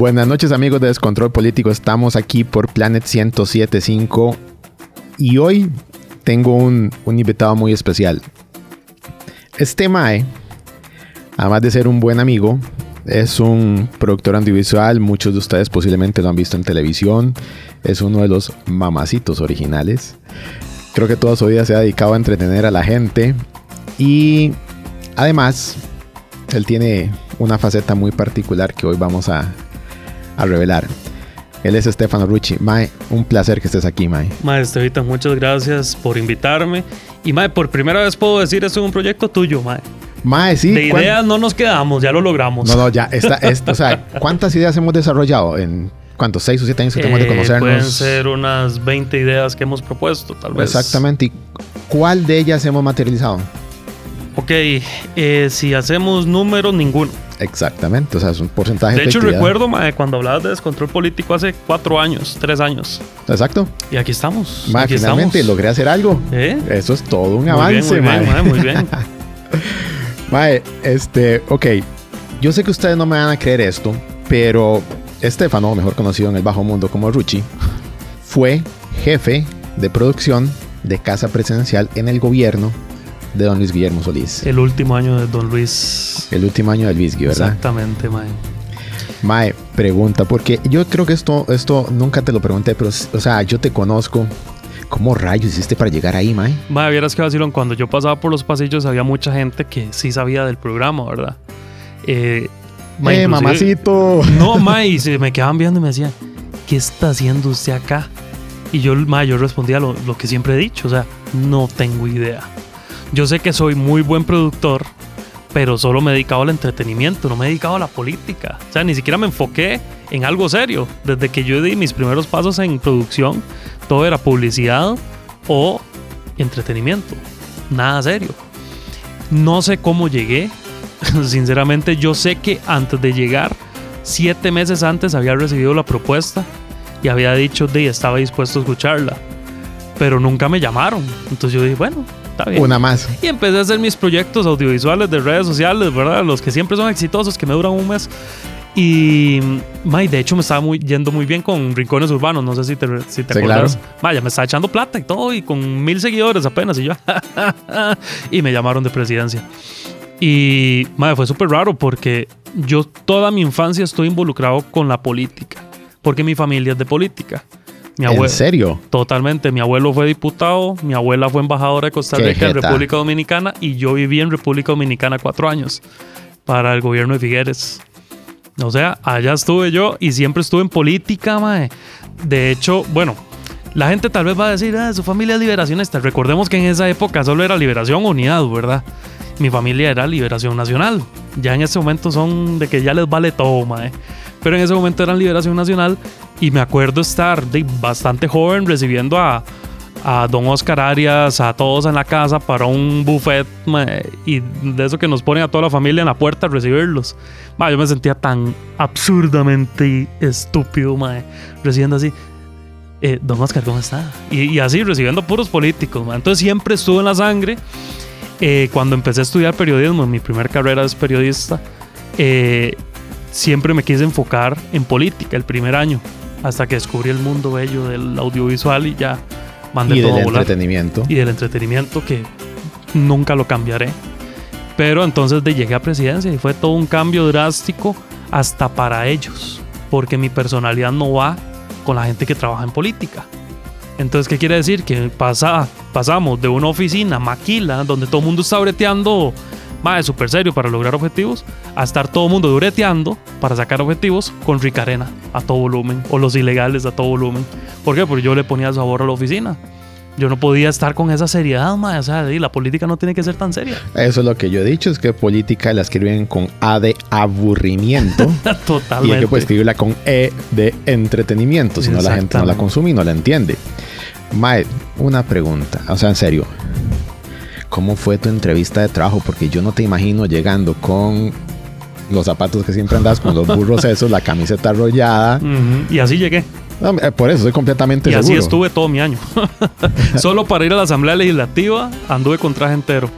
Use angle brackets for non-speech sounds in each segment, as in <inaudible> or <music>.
Buenas noches amigos de Descontrol Político, estamos aquí por Planet 1075 y hoy tengo un, invitado muy especial. Este Mae, además de ser un buen amigo, es un productor audiovisual, muchos de ustedes posiblemente lo han visto en televisión, es uno de los mamacitos originales. Creo que toda su vida se ha dedicado a entretener a la gente. Y además él tiene una faceta muy particular que hoy vamos a, a revelar. Él es Stefano Rucci. Mae, un placer que estés aquí, Mae. Mae, Estevita, muchas gracias por invitarme. Y Mae, por primera vez puedo decir, es un proyecto tuyo, Mae. Mae, sí. De ideas no nos quedamos, ya lo logramos. No, no, ya. <laughs> Está, o sea, ¿cuántas ideas hemos desarrollado en cuántos? ¿Seis o siete años que tenemos de Eh, conocernos? Pueden ser unas 20 ideas que hemos propuesto, tal vez. Exactamente. ¿Y cuál de ellas hemos materializado? Ok, eh, si hacemos números, ninguno. Exactamente. O sea, es un porcentaje De hecho, efectividad. recuerdo, Mae, cuando hablabas de descontrol político hace cuatro años, tres años. Exacto. Y aquí estamos. Mae, aquí finalmente estamos. logré hacer algo. ¿Eh? Eso es todo un Muy avance, bien, muy bien, mae. Mae, muy bien. <laughs> Mae, este, ok. Yo sé que ustedes no me van a creer esto, pero Estefano, mejor conocido en el bajo mundo como Rucci, fue jefe de producción de Casa Presidencial en el gobierno de don Luis Guillermo Solís. El último año de Don Luis. El último año del Visgui, ¿verdad? Exactamente, Mae. Mae, pregunta, porque yo creo que esto, esto nunca te lo pregunté, pero, o sea, yo te conozco. ¿Cómo rayos hiciste para llegar ahí, Mae? Mae, vieras que vacilón, cuando yo pasaba por los pasillos había mucha gente que sí sabía del programa, ¿verdad? Eh, mae, ¡Eh, mamacito! <laughs> No, Mae, y se me quedaban viendo y me decían, ¿qué está haciendo usted acá? Y yo, Mae, yo respondía lo, lo que siempre he dicho, o sea, no tengo idea. Yo sé que soy muy buen productor, pero solo me he dedicado al entretenimiento, no me he dedicado a la política. O sea, ni siquiera me enfoqué en algo serio. Desde que yo di mis primeros pasos en producción, todo era publicidad o entretenimiento. Nada serio. No sé cómo llegué. <laughs> Sinceramente, yo sé que antes de llegar, siete meses antes había recibido la propuesta y había dicho de estaba dispuesto a escucharla. Pero nunca me llamaron. Entonces yo dije, bueno, está bien. Una más. Y empecé a hacer mis proyectos audiovisuales de redes sociales, ¿verdad? Los que siempre son exitosos, que me duran un mes. Y, may, de hecho, me estaba muy, yendo muy bien con Rincones Urbanos. No sé si te, si te Sí, acuerdas. claro. Vaya, me estaba echando plata y todo, y con mil seguidores apenas. Y yo, <laughs> y me llamaron de presidencia. Y, madre, fue súper raro porque yo toda mi infancia estoy involucrado con la política. Porque mi familia es de política. Mi ¿En abuelo, serio? Totalmente. Mi abuelo fue diputado, mi abuela fue embajadora de Costa Rica en. República Dominicana y yo viví en República Dominicana cuatro años para el gobierno de Figueres. O sea, allá estuve yo y siempre estuve en política, mae. De hecho, bueno, la gente tal vez va a decir, ah, su familia es liberacionista. Recordemos que en esa época solo era liberación unidad, ¿verdad? Mi familia era liberación nacional. Ya en ese momento son de que ya les vale todo, mae. Pero en ese momento eran liberación nacional y me acuerdo estar de bastante joven recibiendo a, a don Oscar Arias, a todos en la casa para un buffet y de eso que nos ponen a toda la familia en la puerta a recibirlos. Mae, yo me sentía tan absurdamente estúpido, mae, recibiendo así. eh, don Oscar, ¿cómo está? Y, y así, recibiendo puros políticos. mae. Entonces siempre estuvo en la sangre. Eh, cuando empecé a estudiar periodismo, mi primera carrera es periodista, eh, siempre me quise enfocar en política el primer año, hasta que descubrí el mundo bello del audiovisual y ya mandé Y todo del a volar. entretenimiento. Y del entretenimiento que nunca lo cambiaré. Pero entonces de llegué a presidencia y fue todo un cambio drástico hasta para ellos, porque mi personalidad no va con la gente que trabaja en política. Entonces, ¿qué quiere decir? Que pasa, pasamos de una oficina maquila, donde todo el mundo está breteando, más súper serio para lograr objetivos, a estar todo el mundo dureteando para sacar objetivos con Ricarena a todo volumen, o los ilegales a todo volumen. ¿Por qué? Porque yo le ponía sabor a la oficina. Yo no podía estar con esa seriedad, mae. O sea, la política no tiene que ser tan seria. Eso es lo que yo he dicho, es que política la escriben con A de aburrimiento <laughs> y hay Totalmente. que pues, escribirla con E de entretenimiento, si no la gente no la consume y no la entiende. Mae, una pregunta, o sea, en serio, ¿cómo fue tu entrevista de trabajo? Porque yo no te imagino llegando con los zapatos que siempre andas, con los <laughs> burros esos, la camiseta arrollada. Ujú, Y así llegué. No, eh, por eso estoy completamente Y así seguro. estuve todo mi año. <laughs> Solo para ir a la Asamblea Legislativa anduve con traje entero.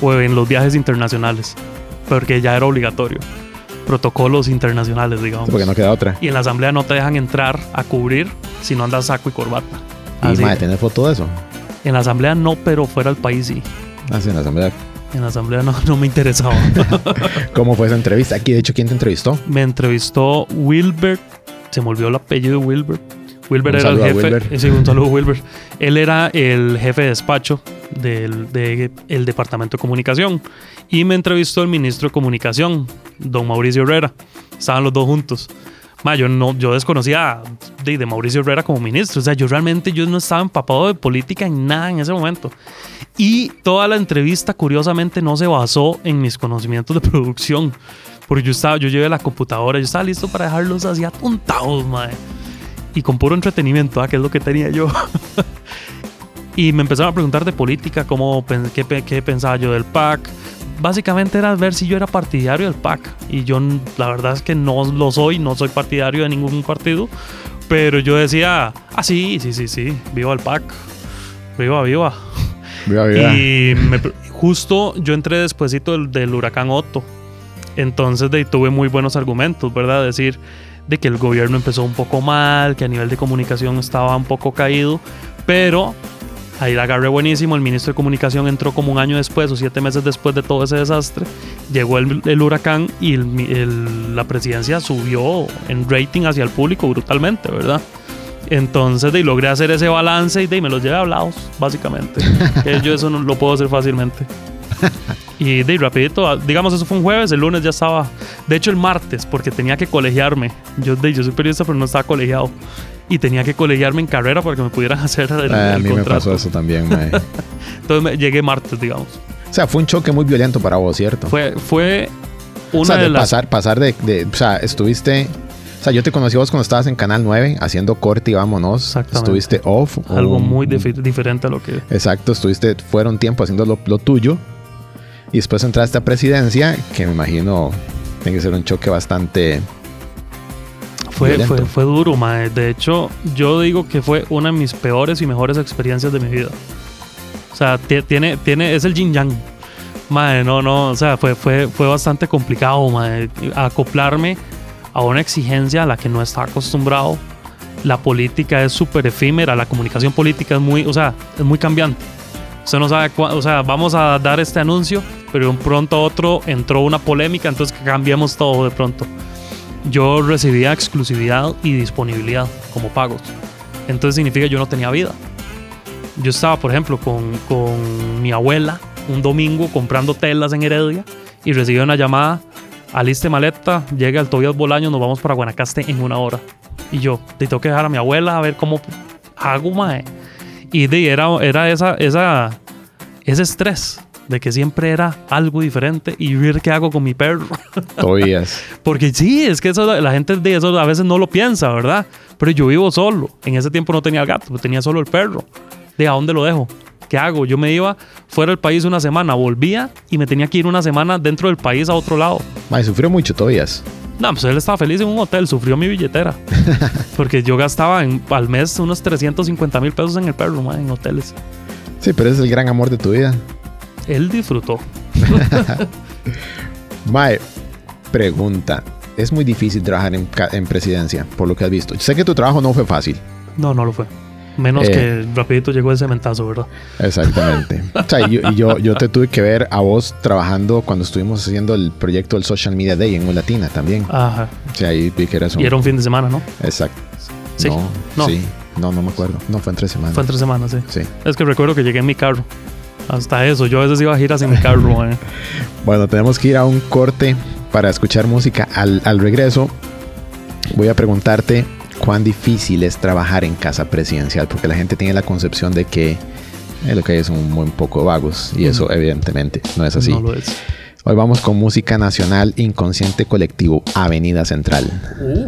O en los viajes internacionales. Porque ya era obligatorio. protocolos internacionales, digamos. Porque no queda otra. Y en la asamblea no te dejan entrar a cubrir si no andas saco y corbata. Y Así. mae, ¿tenés foto de eso? En la asamblea no, pero fuera del país sí. Así en la asamblea. En la asamblea no, no me interesaba. <laughs> ¿Cómo fue esa entrevista? Aquí, de hecho, ¿quién te entrevistó? me entrevistó Wilbert. Se me olvidó el apellido de Wilbert. Wilbert Un era el jefe. Wilbert. eh, sí, un saludo Wilbert. Él era el jefe de despacho del de, el departamento de comunicación. Y me entrevistó el ministro de comunicación, don Mauricio Herrera. Estaban los dos juntos. Ma, yo, no, yo desconocía de, de Mauricio Herrera como ministro. O sea, yo realmente yo no estaba empapado de política en nada en ese momento. Y toda la entrevista, curiosamente, no se basó en mis conocimientos de <laughs> producción. Porque yo estaba, yo llevé la computadora, yo estaba listo para dejarlos así apuntados, madre. Y con puro entretenimiento, ¿ah? que es lo que tenía yo. <laughs> y me empezaron a preguntar de política, cómo, qué, qué pensaba yo del PAC. Básicamente era ver si yo era partidario del PAC. Y yo, la verdad es que no lo soy, no soy partidario de ningún partido. Pero yo decía, ah, sí, sí, sí, sí, viva el PAC. Viva, viva. Viva, viva. Y me- justo yo entré despuesito del, del huracán Otto. Entonces de, tuve muy buenos argumentos, ¿verdad? Decir de que el gobierno empezó un poco mal, que a nivel de comunicación estaba un poco caído, pero ahí la agarré buenísimo. El ministro de comunicación entró como un año después o siete meses después de todo ese desastre. Llegó el, el huracán y el el- la presidencia subió en rating hacia el público brutalmente, ¿verdad? Entonces, de, logré hacer ese balance y de, me los llevé hablados, básicamente. que <laughs> yo eso no lo puedo hacer fácilmente. Y de rapidito, ah, digamos, eso fue un jueves, el lunes ya estaba. De hecho, el martes, porque tenía que colegiarme. Yo, de, yo soy periodista, pero no estaba colegiado. Y tenía que colegiarme en carrera para que me pudieran <laughs> hacer el, Ah, a mí me contrato. pasó eso también, mae. <laughs> Entonces me- llegué martes, digamos. O sea, fue un choque muy violento para vos, ¿cierto? Fue, fue una o sea, de, de las. pasar, pasar de, de- O sea, estuviste. O sea, yo te conocí vos cuando estabas en Canal 9 haciendo corte y vámonos. Exactamente. Estuviste off. Algo un- muy diferente a lo que. Exacto, estuviste fuera un tiempo haciendo lo, lo tuyo. Y después entraste a presidencia, que me imagino tiene que ser un choque bastante. Fue, fue, fue duro, mae. De hecho, yo digo que fue una de mis peores y mejores experiencias de mi vida. O sea, ti- tiene, tiene, es el yin yang. Mae, no, no, o sea, fue, fue, fue bastante complicado, mae, acoplarme a una exigencia a la que no estaba acostumbrado. La política es súper efímera, la comunicación política es muy, o sea, es muy cambiante. Usted no sabe cuándo, o sea, vamos a dar este anuncio, pero de un pronto a otro entró una polémica, entonces que cambiamos todo de pronto yo recibía exclusividad y disponibilidad como pagos. Entonces significa que yo no tenía vida. Yo estaba, por ejemplo, con, con mi abuela un domingo comprando telas en Heredia y recibí una llamada, aliste maleta, llega al Tobias Bolaño, nos vamos para Guanacaste en una hora. Y yo, te tengo que dejar a mi abuela a ver cómo hago, mae. Y de, era, era esa, esa, ese estrés de que siempre era algo diferente y ver qué hago con mi perro. <laughs> Tobías. <laughs> Porque sí, es que eso, la gente de eso a veces no lo piensa, ¿verdad? Pero yo vivo solo. En ese tiempo no tenía el gato, tenía solo el perro. ¿De a dónde lo dejo? ¿Qué hago? Yo me iba fuera del país una semana, volvía y me tenía que ir una semana dentro del país a otro lado. Mae, sufrió mucho Tobías. No, pues él estaba feliz en un hotel, sufrió mi billetera. <laughs> Porque yo gastaba en- al mes unos 350 mil pesos en el perro, ma, en hoteles. Sí, pero ese es el gran amor de tu vida. Él disfrutó. <laughs> Mae, pregunta. Es muy difícil trabajar en, en presidencia, por lo que has visto. Sé que tu trabajo no fue fácil. No, no lo fue. Menos Eh. que rapidito llegó el cementazo, ¿verdad? Exactamente. <laughs> o sea, y yo, yo, yo te tuve que ver a vos trabajando cuando estuvimos haciendo el proyecto del Social Media Day en Latina también. Ajá. O sea, ahí vi que eras un... Y era un fin de semana, ¿no? Exacto. Sí. No, No. sí. No, no me acuerdo. No, fue en tres semanas. Fue entre semanas, sí. Sí. Es que recuerdo que llegué en mi carro. Hasta eso, yo a veces iba a giras en carro. <laughs> Bueno, tenemos que ir a un corte para escuchar música. Al, al regreso, voy a preguntarte cuán difícil es trabajar en casa presidencial, porque la gente tiene la concepción de que eh, lo que hay es un buen poco vagos, y eso evidentemente no es así. No lo es. Hoy vamos con música nacional, inconsciente colectivo, Avenida Central. Hey.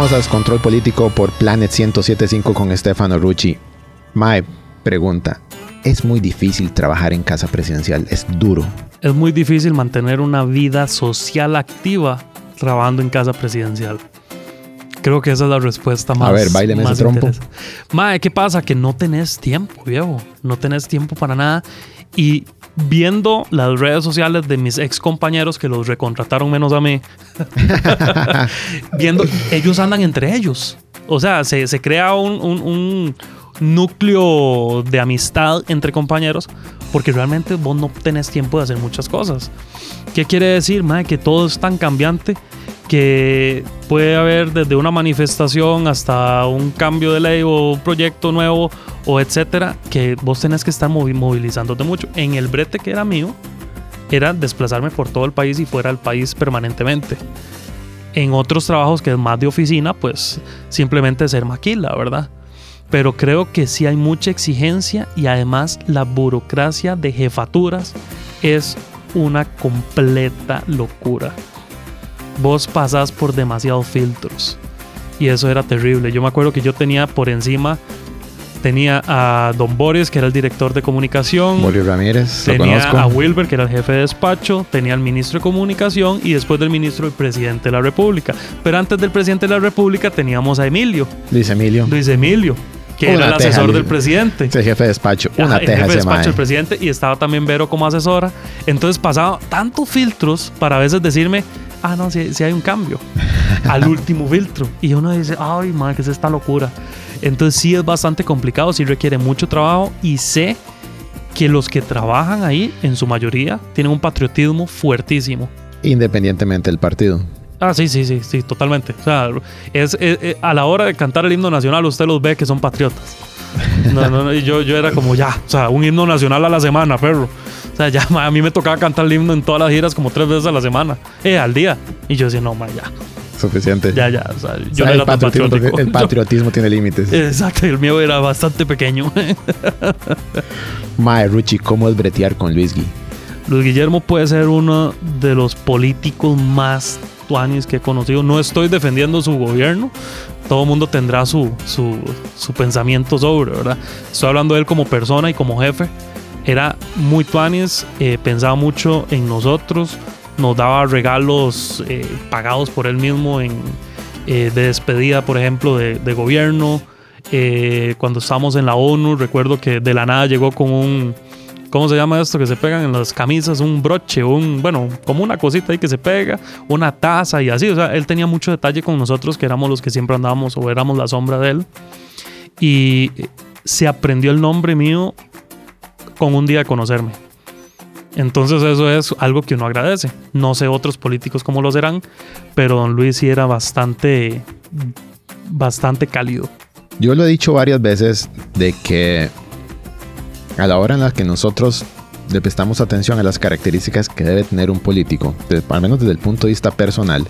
Regresamos a Control Político por Planet 1075 con Stefano Rucci. Mae, pregunta. Es muy difícil trabajar en casa presidencial, es duro. Es muy difícil mantener una vida social activa trabajando en casa presidencial. Creo que esa es la respuesta más. A ver, báileme ese trompo. Mae, ¿qué pasa? Que no tenés tiempo, viejo. No tenés tiempo para nada. Y viendo las redes sociales de mis ex compañeros que los recontrataron menos a mí, <laughs> viendo, ellos andan entre ellos. O sea, se, se crea un, un- un núcleo de amistad entre compañeros porque realmente vos no tenés tiempo de hacer muchas cosas. ¿Qué quiere decir, mae? Que todo es tan cambiante que puede haber desde una manifestación hasta un cambio de ley o un proyecto nuevo o etcétera, que vos tenés que estar movi- movilizándote mucho. En el brete que era mío, era desplazarme por todo el país y fuera del país permanentemente. En otros trabajos que es más de oficina, pues simplemente ser maquila, ¿verdad? Pero creo que sí hay mucha exigencia y además la burocracia de jefaturas es una completa locura. Vos pasás por demasiados filtros y eso era terrible. Yo me acuerdo que yo tenía por encima, tenía a Don Boris, que era el director de comunicación. Bolio Ramírez, lo Tenía conozco. a Wilber, que era el jefe de despacho, tenía al ministro de Comunicación y después del ministro el presidente de la República. Pero antes del presidente de la República teníamos a Emilio, Luis Emilio. Luis Emilio, que Una era el asesor del presidente. Es el jefe de despacho. Ajá, Una el teja jefe de despacho del presidente y estaba también Vero como asesora. Entonces pasaba tantos filtros para a veces decirme, ah, no, si, hay un cambio. <laughs> al último filtro. Y uno dice, ay, madre, ¿qué es esta locura? Entonces sí es bastante complicado, sí requiere mucho trabajo y sé que los que trabajan ahí, en su mayoría, tienen un patriotismo fuertísimo. Independientemente del partido. Ah, sí, sí, sí, sí, totalmente. O sea, es, es- es- a la hora de cantar el himno nacional, usted los ve que son patriotas. No, no, no, y yo, yo era como ya, o sea, un himno nacional a la semana, perro. Sea, ya ma, a mí me tocaba cantar el himno en todas las giras como tres veces a la semana, eh, al día. Y yo decía, no, ma, ya, Suficiente. ya, ya. O sea, O yo sea, no el, era tan patriotismo, patriótico. el <laughs> patriotismo tiene límites. Exacto, el mío era bastante pequeño. Mae, Ruchi, ¿cómo es bretear con Luis Gui? Luis Guillermo puede ser uno de los políticos más tuanis que he conocido. No estoy defendiendo su gobierno. Todo el mundo tendrá su, su, su pensamiento sobre, ¿verdad? Estoy hablando de él como persona y como jefe. Era muy tuanis, eh, pensaba mucho en nosotros, nos daba regalos eh, pagados por él mismo en, eh, de despedida, por ejemplo, de, de gobierno. Cuando estábamos en la ONU, recuerdo que de la nada llegó con un, ¿Cómo se llama esto que se pegan en las camisas? Un broche, un, bueno, como una cosita ahí que se pega, una taza y así. O sea, él tenía mucho detalle con nosotros, que éramos los que siempre andábamos o éramos la sombra de él. Y se aprendió el nombre mío con un día de conocerme. Entonces eso es algo que uno agradece. No sé otros políticos cómo lo serán, pero don Luis sí era bastante, bastante cálido. Yo lo he dicho varias veces de que a la hora en la que nosotros le prestamos atención a las características que debe tener un político, al menos desde el punto de vista personal,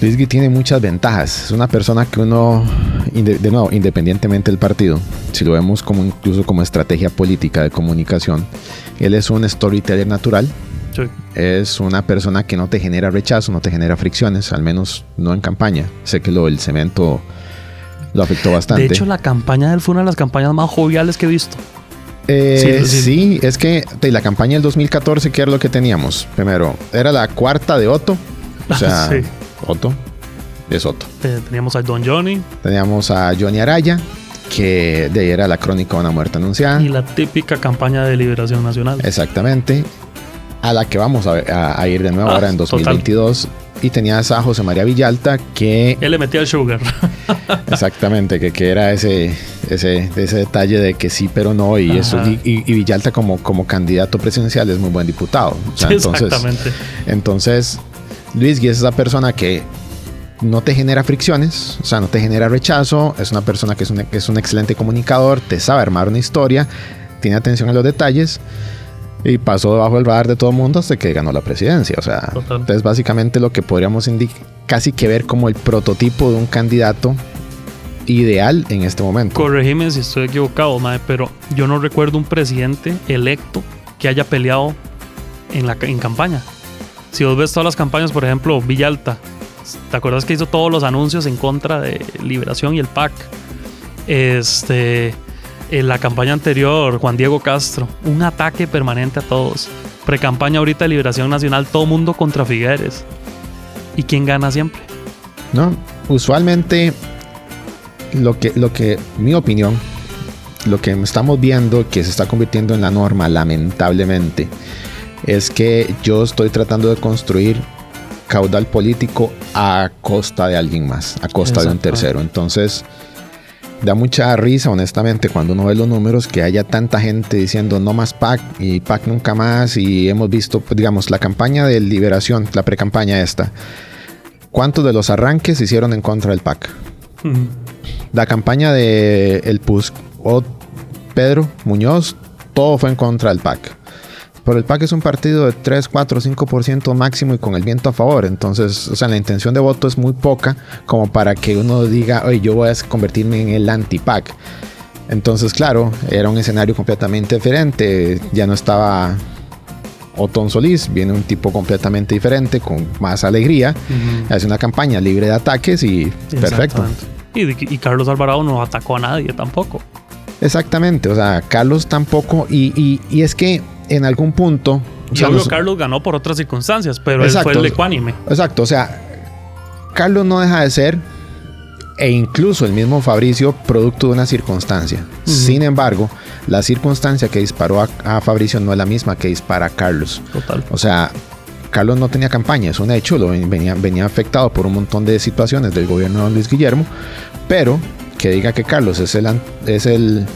Luis Gui tiene muchas ventajas. Es una persona que uno, de nuevo, independientemente del partido, si lo vemos como incluso como estrategia política de comunicación, él es un storyteller natural. Sí. Es una persona que no te genera rechazo, no te genera fricciones, al menos no en campaña. Sé que lo del cemento lo afectó bastante. De hecho, la campaña de él fue una de las campañas más joviales que he visto. Eh, Sí, sí. sí, es que de la campaña del 2014, ¿qué era lo que teníamos? Primero, era la cuarta de Otto. O <laughs> sea, Sí. Otto es Otto. Eh, teníamos a Don Johnny Teníamos a Johnny Araya, que de ahí era la crónica de una muerte anunciada. y la típica campaña de liberación nacional. Exactamente. A la que vamos a, a- a ir de nuevo Ah, ahora en total. 2022. Y tenías a José María Villalta, que Él le metía el sugar. <laughs> exactamente, que, que era ese, ese, ese detalle de que sí, pero no. Y, eso, y, y- y Villalta como, como candidato presidencial es muy buen diputado. O sea, entonces, Exactamente. entonces, Luis Guy es esa persona que no te genera fricciones, o sea, no te genera rechazo, es una persona que es un, que es un excelente comunicador, te sabe armar una historia, tiene atención a los detalles y pasó debajo del radar de todo el mundo hasta que ganó la presidencia. O sea, Total. entonces básicamente lo que podríamos indicar, casi que ver como el prototipo de un candidato ideal en este momento. Corregime si estoy equivocado, mae, pero yo no recuerdo un presidente electo que haya peleado en, la, en campaña. Si vos ves todas las campañas, por ejemplo, Villalta, ¿te acuerdas que hizo todos los anuncios en contra de Liberación y el PAC? Este, en la campaña anterior, Juan Diego Castro, un ataque permanente a todos. Pre-campaña ahorita de Liberación Nacional, todo mundo contra Figueres. ¿Y quién gana siempre? ¿no? Usualmente, lo que, lo que, mi opinión, lo que estamos viendo que se está convirtiendo en la norma, lamentablemente, es que yo estoy tratando de construir caudal político a costa de alguien más, a costa de un tercero. Entonces, da mucha risa, honestamente, cuando uno ve los números, que haya tanta gente diciendo no más PAC y PAC nunca más. Y hemos visto, pues, digamos, la campaña de liberación, la pre-campaña esta. ¿Cuántos de los arranques se hicieron en contra del PAC? La campaña de el PUSC o Pedro Muñoz, todo fue en contra del PAC. Pero el PAC es un partido de 3, 4, 5% máximo y con el viento a favor. Entonces, o sea, la intención de voto es muy poca como para que uno diga, oye, yo voy a convertirme en el anti-PAC. Entonces, claro, era un escenario completamente diferente. Ya no estaba Otón Solís, viene un tipo completamente diferente, con más alegría. Hace una campaña libre de ataques y perfecto. Y, y Carlos Alvarado no atacó a nadie tampoco. Exactamente, o sea, Carlos tampoco, y, y- y es que en algún punto... o sea, los- Carlos ganó por otras circunstancias, pero Exacto. él fue el ecuánime. Exacto, o sea, Carlos no deja de ser, e incluso el mismo Fabricio, producto de una circunstancia. Sin embargo, la circunstancia que disparó a, a Fabricio no es la misma que dispara a Carlos. Total. O sea, Carlos no tenía campaña, es un hecho, lo venía, venía afectado por un montón de situaciones del gobierno de Luis Guillermo, pero que diga que Carlos es el, es el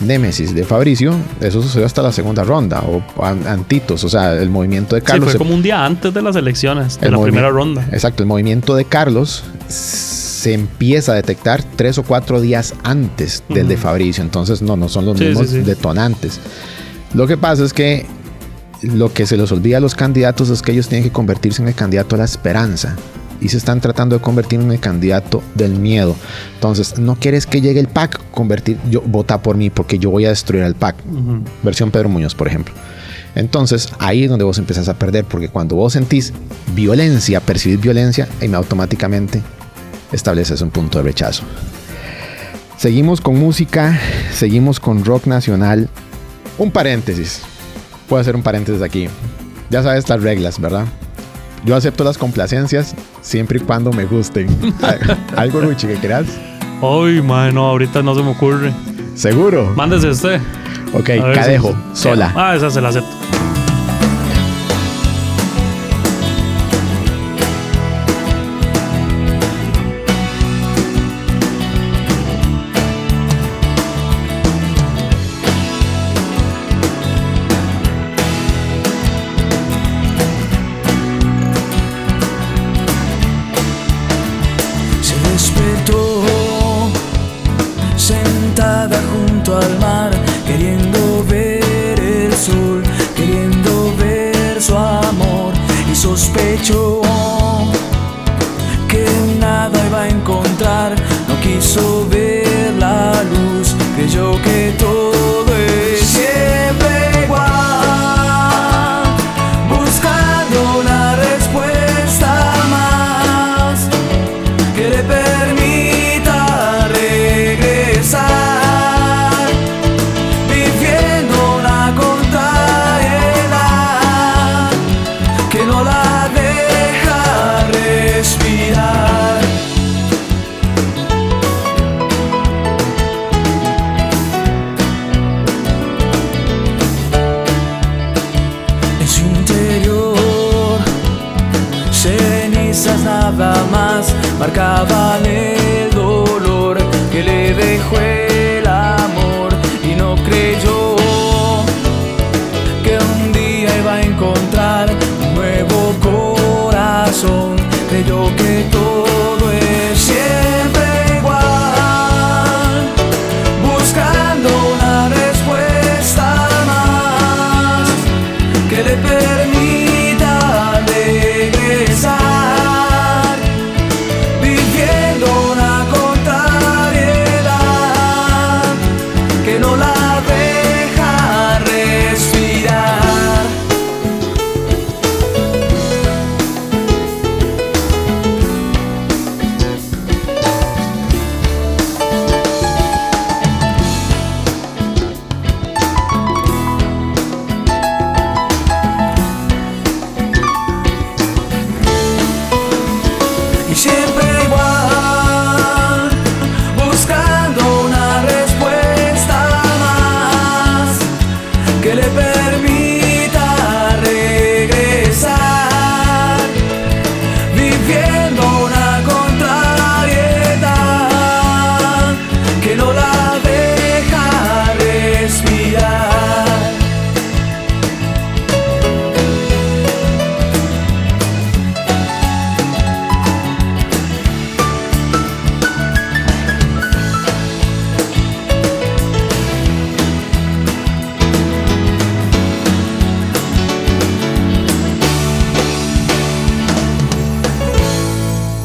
némesis de Fabricio, eso sucedió hasta la segunda ronda, o an- antitos, o sea, el movimiento de Sí, Carlos... fue se- como un día antes de las elecciones, de la primera ronda. Exacto, el movimiento de Carlos se empieza a detectar tres o cuatro días antes del de. Fabricio, entonces no, no son los Sí, mismos sí, sí. detonantes. Lo que pasa es que lo que se les olvida a los candidatos es que ellos tienen que convertirse en el candidato de la esperanza. Y se están tratando de convertir en el candidato del miedo. Entonces, no quieres que llegue el PAC, convertir, yo, vota por mí porque yo voy a destruir al PAC. Versión Pedro Muñoz, por ejemplo. Entonces, ahí es donde vos empezás a perder, porque cuando vos sentís violencia, percibís violencia, y automáticamente estableces un punto de rechazo. Seguimos con música, seguimos con rock nacional. Un paréntesis. Puedo hacer un paréntesis aquí. Ya sabes las reglas, ¿verdad? Yo acepto las complacencias siempre y cuando me gusten. <laughs> Algo, Ruchi, que quieras. Ay, man, no, ahorita no se me ocurre. ¿Seguro? Mándese usted. Ok, Cadejo, sola. Ah, esa se la acepto. yo que todo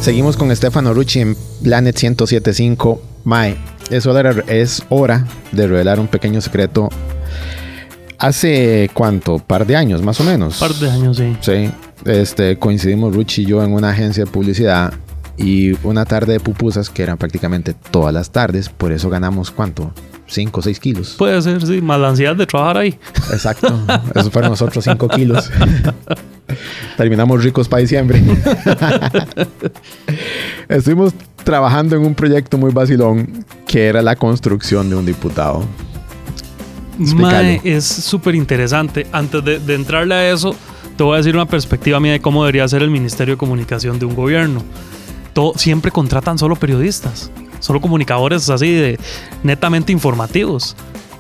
Seguimos con Stefano Rucci en Planet 1075. Mae, es hora, es hora de revelar un pequeño secreto. Hace cuánto, par de años más o menos. Par de años, sí. Sí, este, coincidimos Ruchi y yo en una agencia de publicidad y una tarde de pupusas que eran prácticamente todas las tardes, por eso ganamos cuánto, 5 o 6 kilos. Puede ser, sí, más la ansiedad de trabajar ahí. Exacto, eso fueron nosotros 5 kilos. <laughs> Terminamos ricos para diciembre. <laughs> Estuvimos trabajando en un proyecto muy vacilón que era la construcción de un diputado. Mae, es súper interesante. Antes de, de entrarle a eso, te voy a decir una perspectiva mía de cómo debería ser el Ministerio de Comunicación de un gobierno. Todo, siempre contratan solo periodistas, solo comunicadores así de netamente informativos.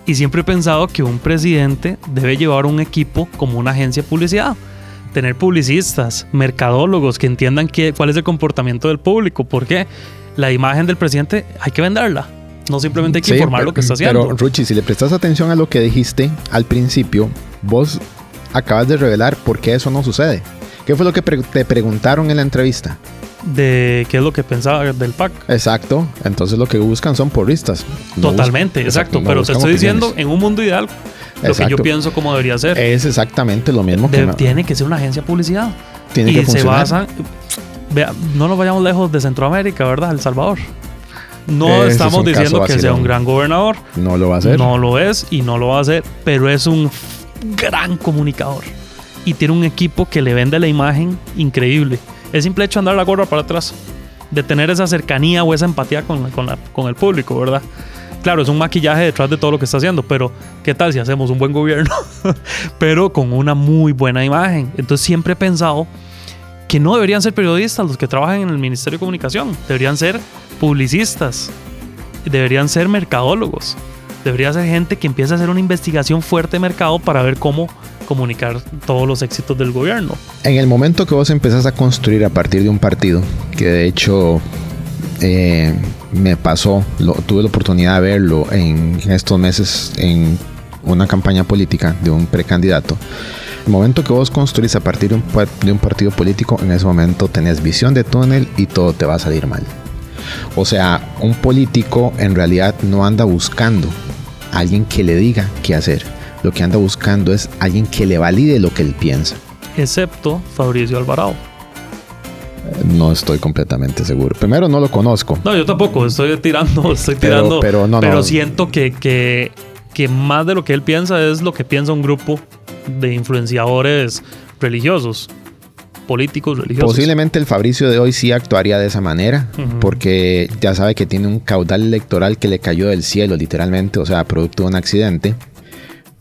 Y siempre he pensado que un presidente debe llevar un equipo como una agencia de publicidad. Tener publicistas, mercadólogos que entiendan qué, cuál es el comportamiento del público. Porque la imagen del presidente hay que venderla. No simplemente hay que Sí, informar pero- lo que está haciendo. Pero, Ruchi, si le prestas atención a lo que dijiste al principio, vos acabas de revelar por qué eso no sucede. ¿Qué fue lo que pre- te preguntaron en la entrevista? De qué es lo que pensaba del PAC. Exacto. Entonces lo que buscan son porristas. No Totalmente, exacto. no Pero te estoy diciendo, en un mundo ideal, lo que yo pienso como debería ser. Es exactamente lo mismo que De- tiene que ser una agencia de publicidad. tiene y que se basan. Vea, no nos vayamos lejos de Centroamérica, ¿verdad? El Salvador. No Ese estamos diciendo que sea un gran gobernador. No lo va a hacer. No lo es y no lo va a hacer. Pero es un gran comunicador. Y tiene un equipo que le vende la imagen increíble. Es simple hecho andar la gorra para atrás. De tener esa cercanía o esa empatía con, con, la- con el público, ¿verdad? Claro, es un maquillaje detrás de todo lo que está haciendo, pero ¿qué tal si hacemos un buen gobierno? <laughs> pero con una muy buena imagen. Entonces siempre he pensado que no deberían ser periodistas los que trabajan en el Ministerio de Comunicación, deberían ser publicistas, deberían ser mercadólogos, debería ser gente que empiece a hacer una investigación fuerte de mercado para ver cómo comunicar todos los éxitos del gobierno. En el momento que vos empezás a construir a partir de un partido, que de hecho eh, me pasó, lo- tuve la oportunidad de verlo en estos meses en una campaña política de un precandidato. El momento que vos construís a partir de un, de un partido político, en ese momento tenés visión de túnel y todo te va a salir mal. O sea, un político en realidad no anda buscando a alguien que le diga qué hacer. Lo que anda buscando es alguien que le valide lo que él piensa. Excepto Fabricio Alvarado. No estoy completamente seguro. Primero, no lo conozco. No, yo tampoco, estoy tirando, <laughs> estoy Pero- tirando. pero no, no. siento que, que, que más de lo que él piensa es lo que piensa un grupo de influenciadores religiosos, políticos religiosos. Posiblemente el Fabricio de hoy sí actuaría de esa manera, porque ya sabe que tiene un caudal electoral que le cayó del cielo, literalmente, o sea, producto de un accidente,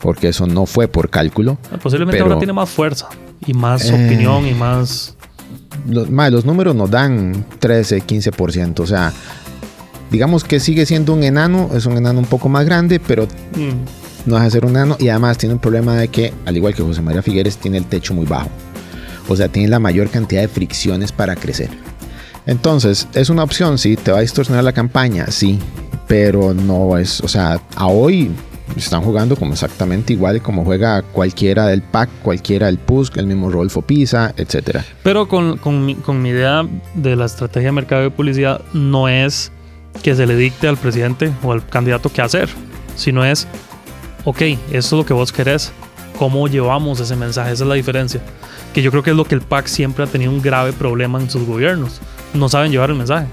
porque eso no fue por cálculo. Posiblemente pero- ahora tiene más fuerza y más Eh. opinión y más. Los, los números nos dan 13, 15%, o sea, digamos que sigue siendo un enano, es un enano un poco más grande, pero mm, no de ser un enano y además tiene un problema de que, al igual que José María Figueres, tiene el techo muy bajo. O sea, tiene la mayor cantidad de fricciones para crecer. Entonces, es una opción, sí, te va a distorsionar la campaña, sí, pero no es, o sea, a hoy están jugando como exactamente igual como juega cualquiera del PAC, cualquiera del PUSC, el mismo Rodolfo Pisa, etcétera. Pero con, con mi, con mi idea de la estrategia de mercado de publicidad no es que se le dicte al presidente o al candidato qué hacer, sino es, ok, esto es lo que vos querés, cómo llevamos ese mensaje, esa es la diferencia. Que yo creo que es lo que el PAC siempre ha tenido un grave problema en sus gobiernos. No saben llevar el mensaje.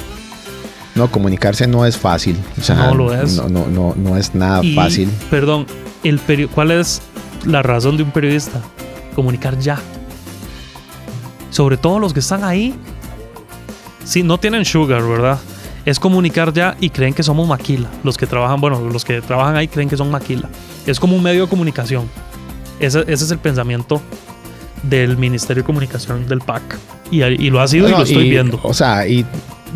No, comunicarse no es fácil. O sea, No lo es. No, no, no, no es nada Y, fácil. Perdón, el peri- ¿cuál es la razón de un periodista? Comunicar ya. Sobre todo los que están ahí. Sí, no tienen sugar, ¿verdad? Es comunicar ya y creen que somos maquila. Los que trabajan, bueno, los que trabajan ahí creen que son maquila. Es como un medio de comunicación. Ese, ese es el pensamiento del Ministerio de Comunicación del PAC. Y, y lo ha sido y lo estoy y, viendo. O sea, y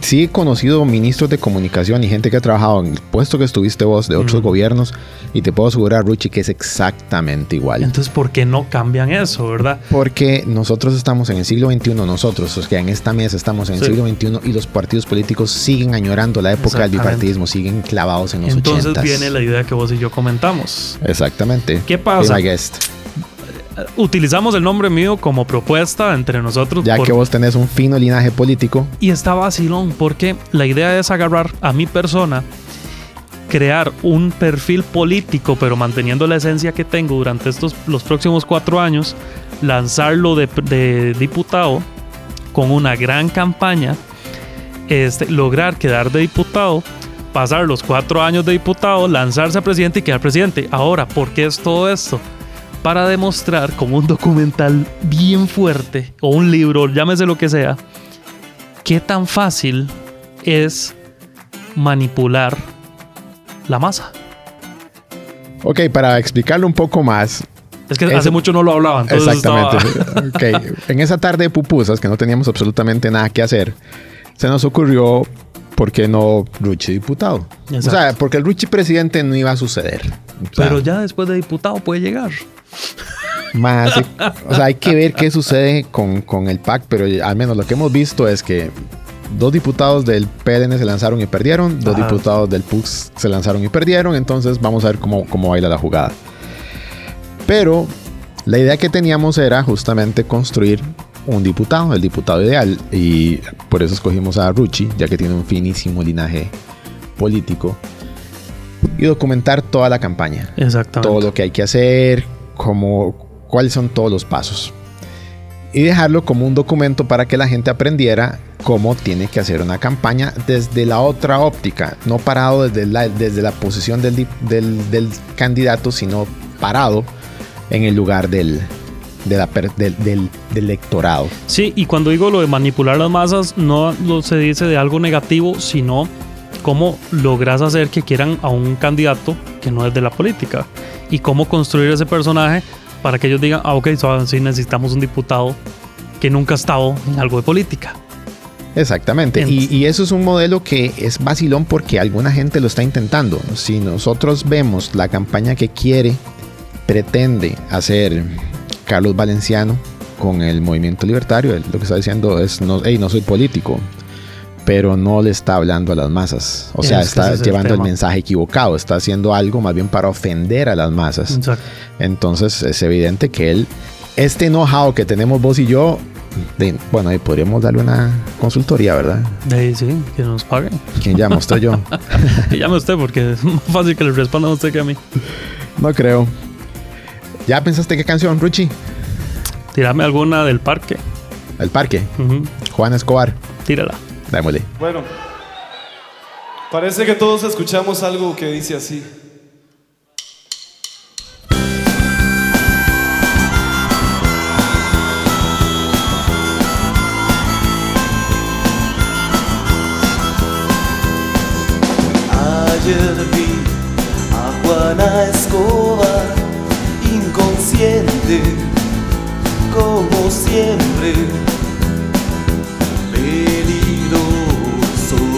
sí he conocido ministros de comunicación y gente que ha trabajado en el puesto que estuviste vos de otros gobiernos y te puedo asegurar, Ruchi, que es exactamente igual. Entonces, ¿por qué no cambian eso, verdad? Porque nosotros estamos en el siglo XXI, nosotros, o sea, en esta mesa estamos en el Sí. siglo XXI y los partidos políticos siguen añorando la época del bipartidismo, siguen clavados en los Entonces 80s. viene la idea que vos y yo comentamos. Exactamente. ¿Qué pasa? Be my guest. Utilizamos el nombre mío como propuesta entre nosotros. Ya por- que vos tenés un fino linaje político, Y está vacilón, porque la idea es agarrar a mi persona, crear un perfil político, pero manteniendo la esencia que tengo durante estos los próximos cuatro años, lanzarlo de, de diputado con una gran campaña, este, lograr quedar de diputado, pasar los cuatro años de diputado, lanzarse a presidente y quedar presidente. Ahora, ¿por qué es todo esto? Para demostrar como un documental bien fuerte, o un libro, llámese lo que sea, qué tan fácil es manipular la masa. ok, para explicarlo un poco más, Es que hace mucho no lo hablaba, entonces Exactamente. estaba- <laughs> Ok. En esa tarde de pupusas, que no teníamos absolutamente nada que hacer, se nos ocurrió, ¿por qué no Ruchi diputado? O sea, porque el Ruchi presidente no iba a suceder. O sea, Pero ya después de diputado puede llegar. Más, o sea, hay que ver qué sucede con, con el PAC, pero al menos lo que hemos visto es que dos diputados del PLN se lanzaron y perdieron, dos diputados del PUX se lanzaron y perdieron, entonces vamos a ver cómo, cómo baila la jugada. Pero la idea que teníamos era justamente construir un diputado, el diputado ideal, y por eso escogimos a Ruchi, ya que tiene un finísimo linaje político, y documentar toda la campaña Exactamente. todo lo que hay que hacer, como, cuáles son todos los pasos. Y dejarlo como un documento para que la gente aprendiera cómo tiene que hacer una campaña desde la otra óptica, no parado desde la, desde la posición del- del candidato, sino parado en el lugar del, de la per- del, del- del electorado. Sí, y cuando digo lo de manipular las masas, no lo se dice de algo negativo, sino cómo logras hacer que quieran a un candidato que no es de la política. Y cómo construir ese personaje para que ellos digan, ah, ok, so- sí necesitamos un diputado que nunca ha estado en algo de política. Exactamente. Ent- Y, y eso es un modelo que es vacilón porque alguna gente lo está intentando. Si nosotros vemos la campaña que quiere, pretende hacer Carlos Valenciano con el movimiento libertario, él lo que está diciendo es, no, hey, no soy político, pero no le está hablando a las masas. O sea, Es que está es el llevando el tema. mensaje equivocado, está haciendo algo más bien para ofender a las masas. Exacto. Entonces es evidente que él, este know-how que tenemos vos y yo, de- bueno, ahí podríamos darle una consultoría, ¿verdad? Ahí sí, que nos paguen. ¿Quién llama? ¿Usted yo? <laughs> Y llame usted porque es más fácil que le respondan a usted que a mí. No creo. ¿Ya pensaste qué canción, Ruchi? Tírame alguna del parque. El Parque. Juan Escobar. Tírala. Démosle. Bueno, parece que todos escuchamos algo que dice así. como siempre. Peligroso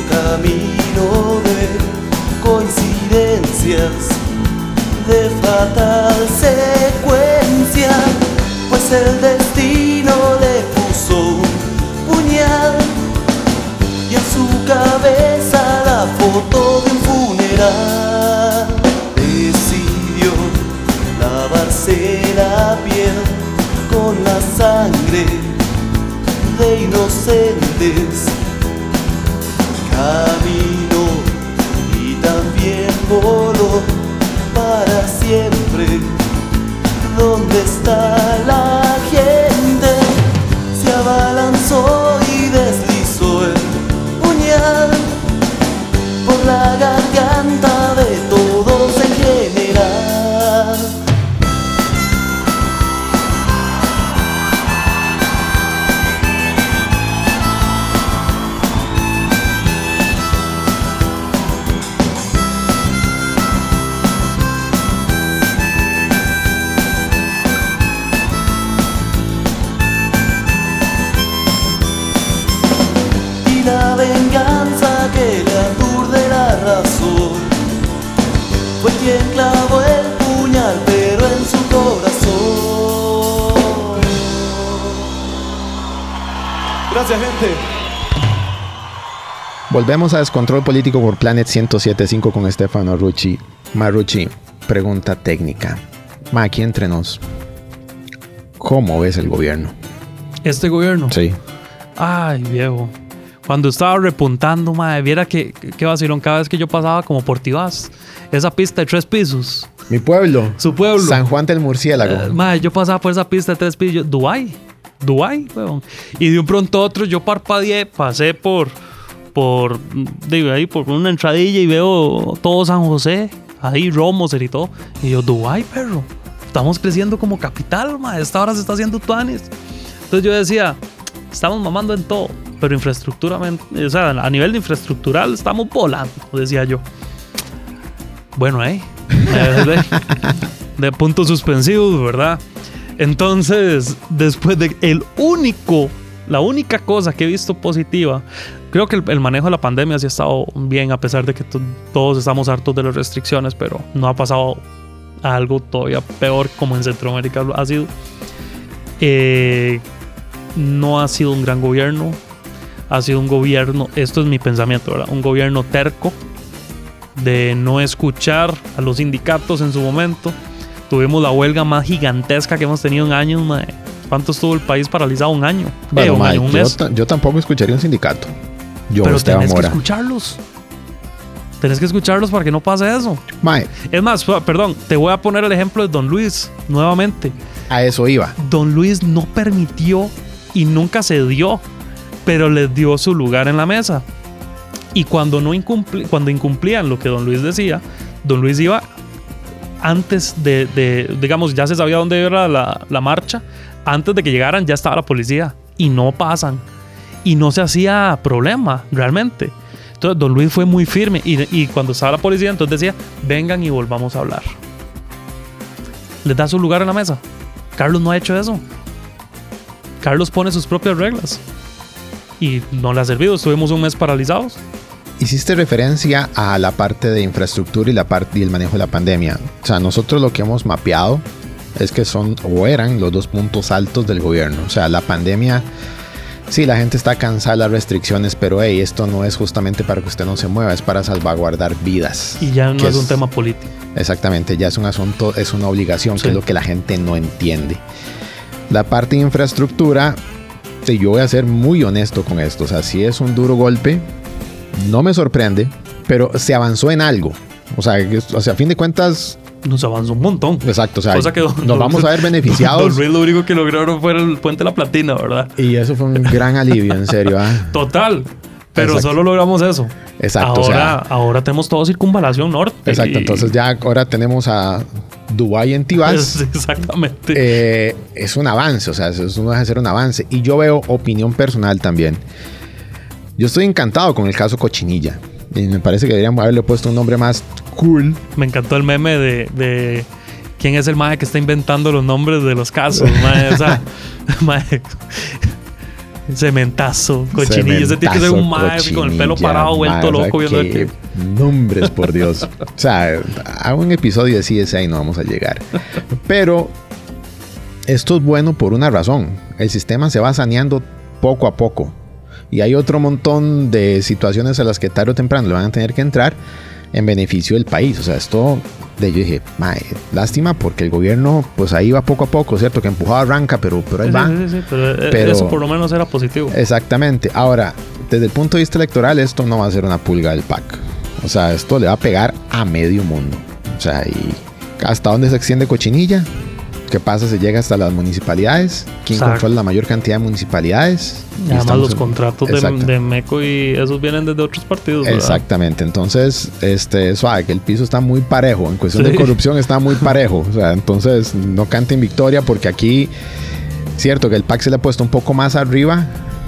camino de coincidencias, de fatal secuencia, pues el destino le puso puñal y en su cabeza la foto de un funeral. será piel con la sangre de inocentes. Camino y también voló para siempre. ¿Dónde está la gente? Se abalanzó. Volvemos a Descontrol Político por Planet 1075 con Estefano Rucci. Marucci, pregunta técnica. Ma, aquí entre nos. ¿Cómo ves el gobierno? Este gobierno. Sí. Ay, viejo. Cuando estaba repuntando, madre, viera que, que vacilón cada vez que yo pasaba como por Tibás. Esa pista de tres pisos. Mi pueblo. Su pueblo. San Juan del Murciélago. Eh, madre, yo pasaba por esa pista de tres pisos. Yo, Dubai. Dubai, weón. Y de un pronto a otro yo parpadeé, pasé por, por, digo, ahí por una entradilla y veo todo San José, ahí Romoser y todo. Y yo, Dubai, perro. Estamos creciendo como capital, madre. Esta hora se está haciendo tuanes. Entonces yo decía, estamos mamando en todo, pero infraestructura, o sea, a nivel de infraestructural estamos volando, decía yo. Bueno, eh, <laughs> de, de puntos suspensivos, ¿verdad? Entonces, después de el único, la única cosa que he visto positiva, creo que el, el manejo de la pandemia sí ha estado bien, a pesar de que to- todos estamos hartos de las restricciones, pero no ha pasado algo todavía peor como en Centroamérica ha sido. Eh, no ha sido un gran gobierno, ha sido un gobierno, esto es mi pensamiento, ¿verdad? Un gobierno terco de no escuchar a los sindicatos en su momento. Tuvimos la huelga más gigantesca que hemos tenido en años, mae. ¿Cuánto estuvo el país paralizado? Un año. Bueno, Eh, un ma, año, un yo, mes. ta- yo tampoco escucharía un sindicato. Yo, Pero Esteban tenés que Mora. escucharlos. Tenés que escucharlos para que no pase eso. Ma, Es más, perdón, te voy a poner el ejemplo de Don Luis nuevamente. a eso iba. Don Luis no permitió y nunca se dio, pero les dio su lugar en la mesa. Y cuando, no incumpli- cuando incumplían lo que Don Luis decía, Don Luis iba antes de, de- digamos, ya se sabía dónde era la, la marcha, antes de que llegaran ya estaba la policía y no pasan. Y no se hacía problema, realmente. Entonces, Don Luis fue muy firme y, y cuando estaba la policía, entonces decía, vengan y volvamos a hablar. Les da su lugar en la mesa. Carlos no ha hecho eso. Carlos pone sus propias reglas. Y no le ha servido. Estuvimos un mes paralizados. Hiciste referencia a la parte de infraestructura y la parte y el manejo de la pandemia. O sea, nosotros lo que hemos mapeado es que son o eran los dos puntos altos del gobierno. O sea, la pandemia, sí, la gente está cansada de las restricciones, pero hey, esto no es justamente para que usted no se mueva, es para salvaguardar vidas. Y ya no es un tema político. Exactamente, ya es un asunto, es una obligación, Sí. que es lo que la gente no entiende. La parte de infraestructura, yo voy a ser muy honesto con esto. O sea, si es un duro golpe, no me sorprende, pero se avanzó en algo. O sea, o sea, a fin de cuentas, Nos avanzó un montón. exacto, o sea, Cosa que don- nos don- vamos a ver <laughs> Don beneficiados. Luis lo único que lograron fue el puente de la platina, ¿verdad? y eso fue un gran alivio, en serio. ¿ah? <laughs> Total. Pero Exacto. solo logramos eso. Exacto, o Ahora, sea- ahora tenemos todo circunvalación norte. Exacto, y- entonces ya ahora tenemos a Dubái en Tibás. <laughs> Exactamente. eh, es un avance, o sea, eso no deja de ser un avance. Y yo veo opinión personal también. Yo estoy encantado con el caso Cochinilla. Y me parece que deberíamos haberle puesto un nombre más cool. Me encantó el meme de, de quién es el maje que está inventando los nombres de los casos. maje? O sea, <laughs> maje, cementazo, cochinillo. Ese tiene que ser un maje con el pelo parado, vuelto loco viendo que. Nombres, por Dios. <laughs> o sea, a un episodio de CSI no vamos a llegar. Pero esto es bueno por una razón. El sistema se va saneando poco a poco. Y hay otro montón de situaciones a las que tarde o temprano le van a tener que entrar en beneficio del país. O sea, esto de yo dije, mae, lástima porque el gobierno, pues ahí va poco a poco, ¿cierto? Que empujaba arranca, pero, pero ahí Sí, va. sí, sí, sí, pero, eh, Pero- eso por lo menos era positivo. Exactamente. Ahora, desde el punto de vista electoral, esto no va a ser una pulga del PAC. O sea, esto le va a pegar a medio mundo. O sea, y hasta dónde se extiende cochinilla. ¿Qué pasa si llega hasta las municipalidades? ¿Quién Exacto. controla la mayor cantidad de municipalidades? Y además los en- contratos de, MECO y esos vienen desde otros partidos. ¿verdad? Exactamente. Entonces, este, suave, que el piso está muy parejo. En cuestión Sí. de corrupción está muy <laughs> parejo. O sea, entonces no canten victoria porque aquí, cierto que el PAC se le ha puesto un poco más arriba,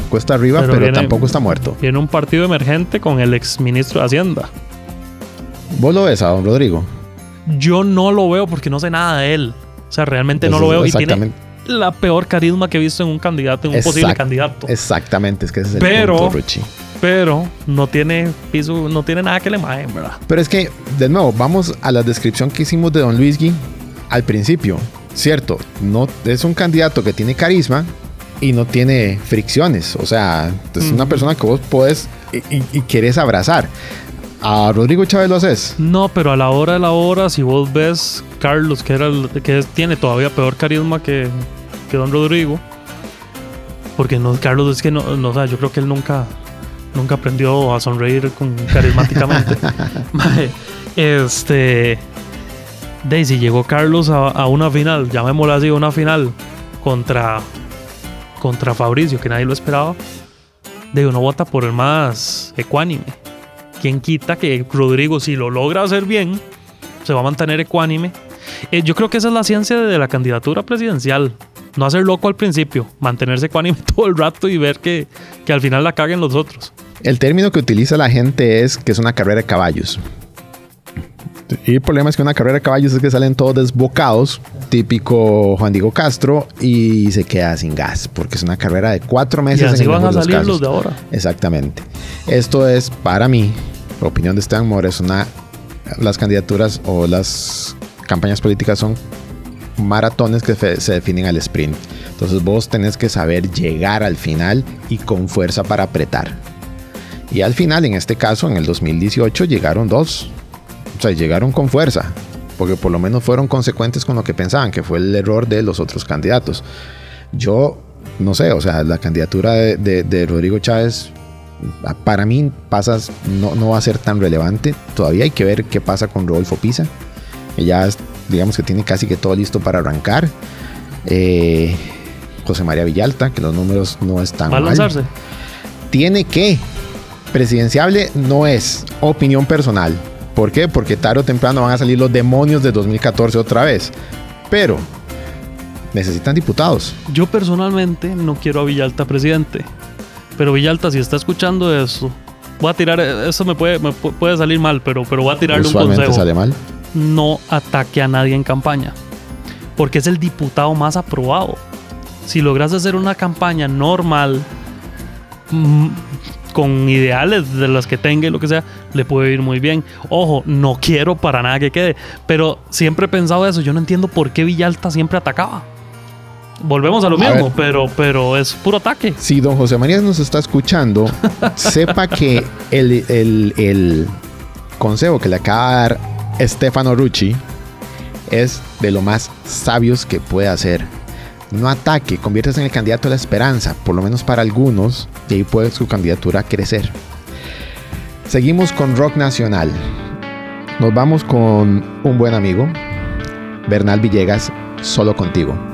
cuesta arriba, Pero pero, viene- tampoco está muerto. Viene un partido emergente con el ex ministro de Hacienda. ¿Vos lo ves a don Rodrigo? Yo no lo veo porque no sé nada de él. O sea, realmente no lo veo y tiene la peor carisma que he visto en un candidato, en un posible Exact- candidato. Exactamente, es que ese es el Pero- punto, Ruchi. Pero no tiene piso, no tiene nada que le majen, ¿verdad? Pero es que, de nuevo, vamos a la descripción que hicimos de Don Luisgui al principio. Cierto, no es un candidato que tiene carisma y no tiene fricciones. O sea, es una Ujú. persona que vos podés y, y- y querés abrazar. A Rodrigo Chávez lo haces. No, pero a la hora de la hora, si vos ves Carlos, que era el- que tiene todavía peor carisma que, que Don Rodrigo, porque no, Carlos es que no, no, o sea, yo creo que él nunca, nunca aprendió a sonreír con, carismáticamente. <laughs> Este, Daisy llegó Carlos a, a una final, llamémosla así, una final contra, contra Fabricio, que nadie lo esperaba. De uno vota por el más ecuánime. ¿Quién quita que Rodrigo, si lo logra hacer bien, se va a mantener ecuánime? Eh, yo creo que esa es la ciencia de la candidatura presidencial. No hacer loco al principio, mantenerse ecuánime <laughs> todo el rato y ver que, que al final la caguen los otros. El término que utiliza la gente es que es una carrera de caballos. Y el problema es que una carrera de caballos es que salen todos desbocados, típico Juan Diego Castro, y se queda sin gas, porque es una carrera de cuatro Y meses. así en el van a salir los de ahora. Exactamente. Esto es, para mí, opinión de Esteban Mora, es una. Las candidaturas o las campañas políticas son maratones que se definen al sprint. Entonces vos tenés que saber llegar al final y con fuerza para apretar. Y al final, en este caso, en el 2018, llegaron dos. O sea, llegaron con fuerza. Porque por lo menos fueron consecuentes con lo que pensaban, que fue el error de los otros candidatos. Yo, no sé, o sea, la candidatura de, de- de Rodrigo Chávez, para mí, pasas, no, no va a ser tan relevante. Todavía hay que ver qué pasa con Rodolfo Pisa. Que ya, digamos que tiene casi que todo listo para arrancar. Eh, José María Villalta, que los números no están Va lanzarse. tiene que. Presidenciable no es opinión personal. ¿Por qué? Porque tarde o temprano van a salir los demonios de 2014 otra vez. Pero necesitan diputados. Yo personalmente no quiero a Villalta presidente. Pero Villalta, si está escuchando eso, voy a tirar, eso me puede, me puede salir mal, pero, pero voy a tirarle un consejo. sale mal. no ataque a nadie en campaña. Porque es el diputado más aprobado. Si logras hacer una campaña normal, mm, con ideales de las que tenga y lo que sea, le puede ir muy bien. Ojo, no quiero para nada que quede. Pero siempre he pensado eso. Yo no entiendo por qué Villalta siempre atacaba. Volvemos a lo mismo, pero, pero es puro ataque. Si don José María nos está escuchando, <laughs> sepa que el, el- el consejo que le acaba de dar Stefano Rucci es de lo más sabios que puede hacer. No ataque, conviértase en el candidato de la esperanza, por lo menos para algunos, y ahí puede su candidatura crecer. Seguimos con rock nacional. Nos vamos con un buen amigo, Bernal Villegas, solo contigo.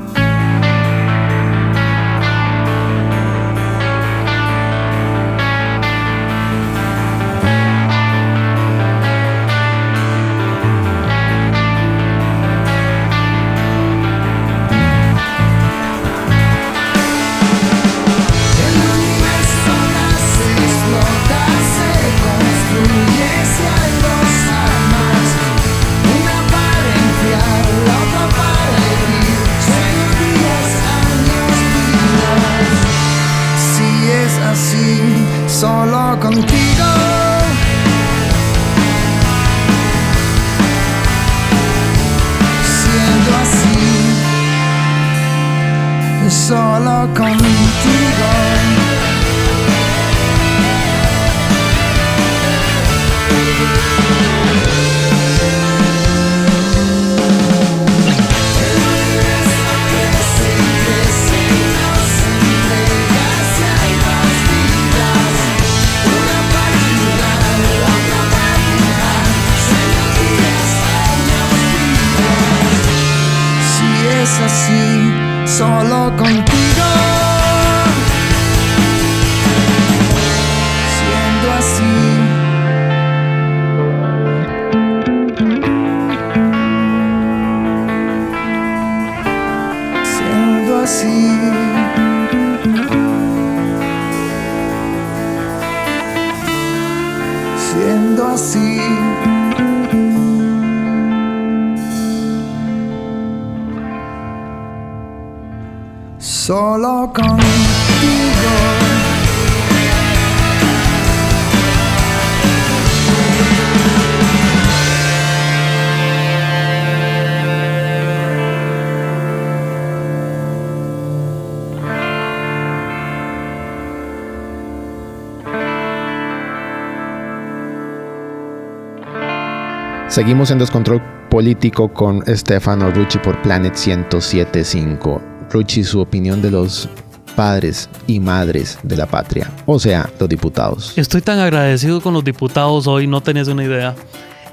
Seguimos en Descontrol Político con Stefano Rucci por Planet 1075. Rucci, su opinión de los padres y madres de la patria, o sea, los diputados. Estoy tan agradecido con los diputados hoy, no tenés una idea.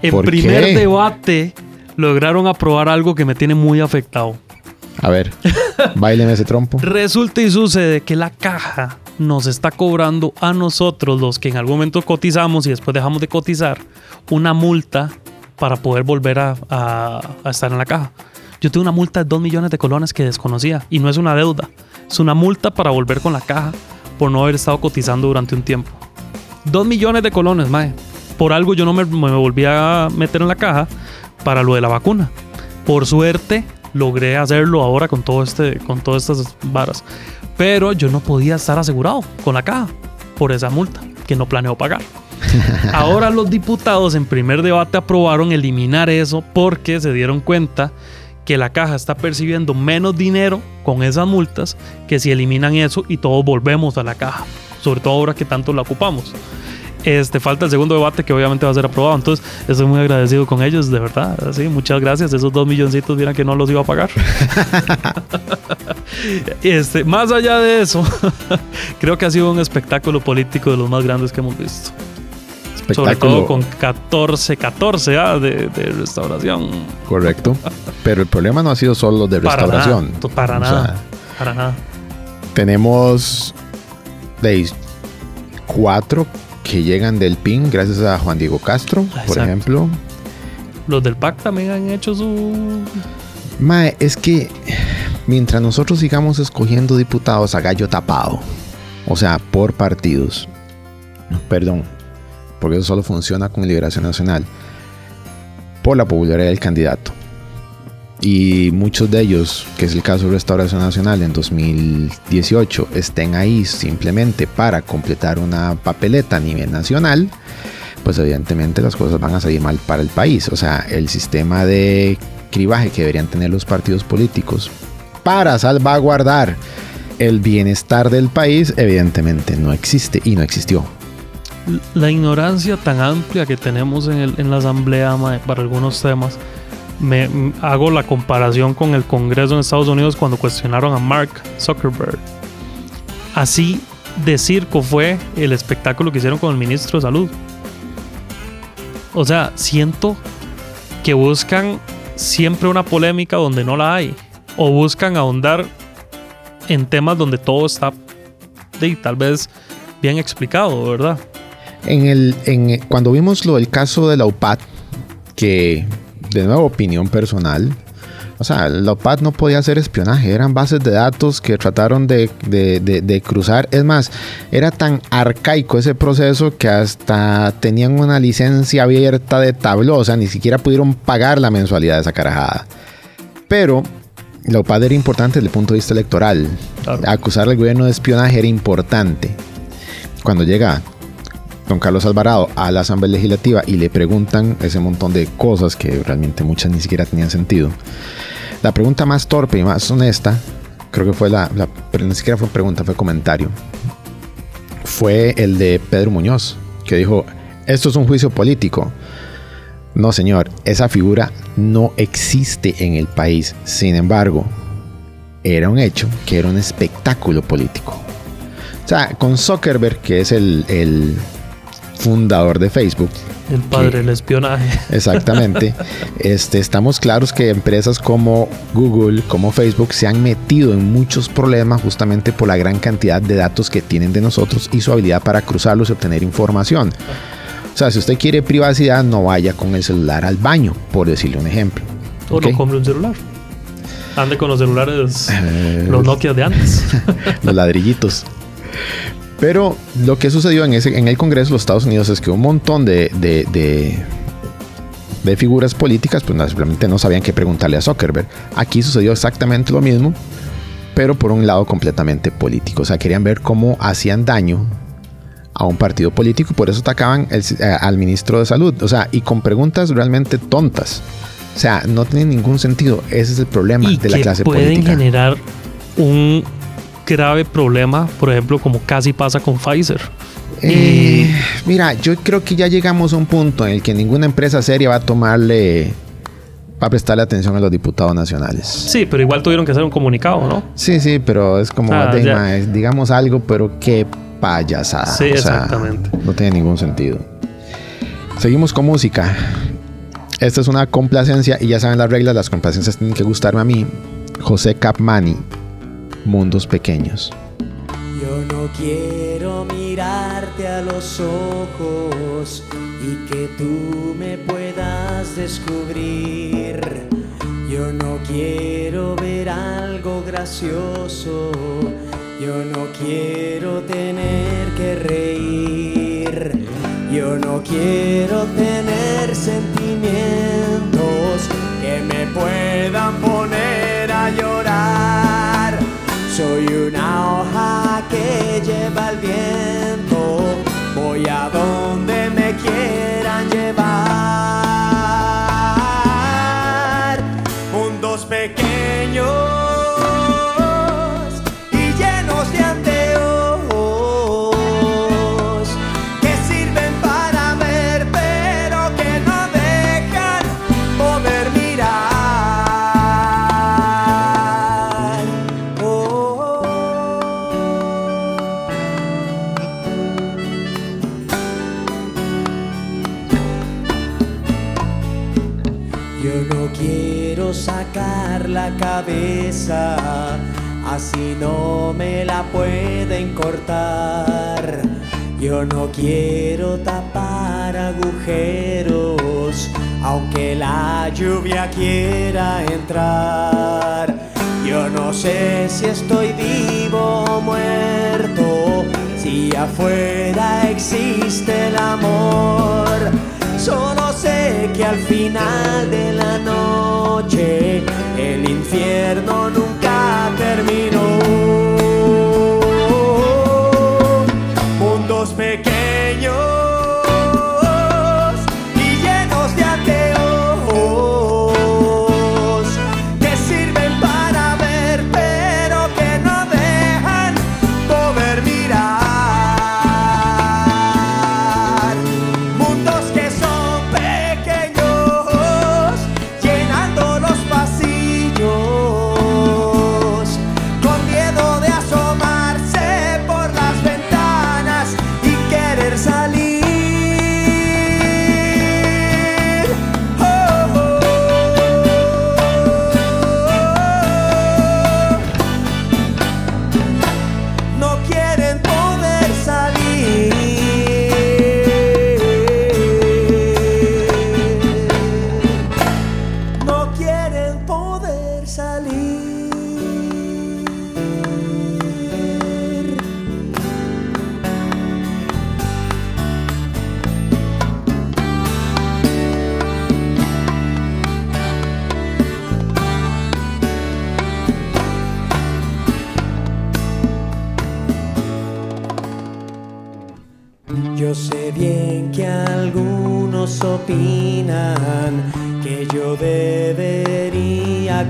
En ¿Por primer qué? debate lograron aprobar algo que me tiene muy afectado. A ver, baileme ese trompo. <laughs> Resulta y sucede que la caja nos está cobrando a nosotros, los que en algún momento cotizamos y después dejamos de cotizar, una multa para poder volver a, estar en la caja. Yo tengo una multa de 2 millones de colones que desconocía y no es una deuda, es una multa para volver con la caja por no haber estado cotizando durante un tiempo. 2 millones de colones, mae. Por algo yo no me, me volví a meter en la caja para lo de la vacuna. Por suerte logré hacerlo ahora con todo este, con todas estas varas. Pero yo no podía estar asegurado con la caja por esa multa que no planeo pagar. <laughs> Ahora los diputados en primer debate aprobaron eliminar eso porque se dieron cuenta que la caja está percibiendo menos dinero con esas multas que si eliminan eso y todos volvemos a la caja, sobre todo ahora que tanto la ocupamos. Este, falta el segundo debate que obviamente va a ser aprobado. Entonces, estoy muy agradecido con ellos, de verdad. Sí, muchas gracias. Esos dos milloncitos, vieran que no los iba a pagar. <laughs> este, más allá de eso, <laughs> creo que ha sido un espectáculo político de los más grandes que hemos visto. Sobre todo con 14, 14 ah, de, de restauración. Correcto. Pero el problema no ha sido solo de Para restauración. nada. Para O nada. sea, para nada. tenemos de cuatro que llegan del PIN gracias a Juan Diego Castro, por ejemplo. Los del PAC también han hecho su. Mae, es que mientras nosotros sigamos escogiendo diputados a gallo tapado, o sea, por partidos, perdón, porque eso solo funciona con Liberación Nacional, por la popularidad del candidato. Y muchos de ellos, que es el caso de Restauración Nacional en 2018, estén ahí simplemente para completar una papeleta a nivel nacional, pues evidentemente las cosas van a salir mal para el país. O sea, el sistema de cribaje que deberían tener los partidos políticos para salvaguardar el bienestar del país, evidentemente no existe y no existió. La ignorancia tan amplia que tenemos en, la Asamblea para algunos temas. Me hago la comparación con el Congreso en Estados Unidos cuando cuestionaron a Mark Zuckerberg. Así de circo fue el espectáculo que hicieron con el ministro de Salud. O sea, siento que buscan siempre una polémica donde no la hay. O buscan ahondar en temas donde todo está de, tal vez bien explicado, ¿verdad? En el, en, cuando vimos lo del caso de la UPAD, que de nuevo opinión personal, o sea, la UPAD no podía hacer espionaje, eran bases de datos que trataron de, de- de- de cruzar. Es más, era tan arcaico ese proceso que hasta tenían una licencia abierta de tabló, o sea, ni siquiera pudieron pagar la mensualidad de esa carajada. Pero la UPAD era importante desde el punto de vista electoral. Claro. Acusar al gobierno de espionaje era importante. Cuando llega Carlos Alvarado a la Asamblea Legislativa y le preguntan ese montón de cosas que realmente muchas ni siquiera tenían sentido. La pregunta más torpe y más honesta, creo que fue la, ni siquiera fue pregunta, fue comentario, fue el de Pedro Muñoz, que dijo, esto es un juicio político. No, señor, esa figura no existe en el país. Sin embargo, era un hecho que era un espectáculo político. O sea, con Zuckerberg, que es el, el fundador de Facebook, El padre del espionaje. <laughs> exactamente, este, estamos claros que empresas como Google, como Facebook, se han metido en muchos problemas justamente por la gran cantidad de datos que tienen de nosotros y su habilidad para cruzarlos y obtener información. O sea, si usted quiere privacidad, no vaya con el celular al baño, por decirle un ejemplo. O no compre un celular. Ande con los celulares, Eh, los Nokia de antes. <laughs> los ladrillitos. Pero lo que sucedió en, ese, en el Congreso de los Estados Unidos es que un montón de, de, de, de figuras políticas pues simplemente no sabían qué preguntarle a Zuckerberg. Aquí sucedió exactamente lo mismo, pero por un lado completamente político. O sea, querían ver cómo hacían daño a un partido político y por eso atacaban el- eh, al ministro de salud. O sea, y con preguntas realmente tontas. O sea, no tiene ningún sentido. Ese es el problema y de la clase pueden política. generar un grave problema, por ejemplo, como casi pasa con Pfizer. Eh, mira, yo creo que ya llegamos a un punto en el que ninguna empresa seria va a tomarle, va a prestarle atención a los diputados nacionales. Sí, pero igual tuvieron que hacer un comunicado, ¿no? Sí, sí, pero es como, Ah, de, es- digamos algo, pero qué payasada. Sí, O sea, exactamente. no tiene ningún sentido. Seguimos con música. Esta es una complacencia y ya saben las reglas, las complacencias tienen que gustarme a mí. José Capmani, Mundos Pequeños. Yo no quiero mirarte a los ojos y que tú me puedas descubrir. Yo no quiero ver algo gracioso. Yo no quiero tener que reír. Yo no quiero tener sentimientos que me puedan poner a llorar. Soy una hoja que lleva el viento, voy a donde así no me la pueden cortar. Yo no quiero tapar agujeros, aunque la lluvia quiera entrar. Yo no sé si estoy vivo o muerto, si afuera existe el amor. Solo sé que al final de la noche el infierno nunca terminó.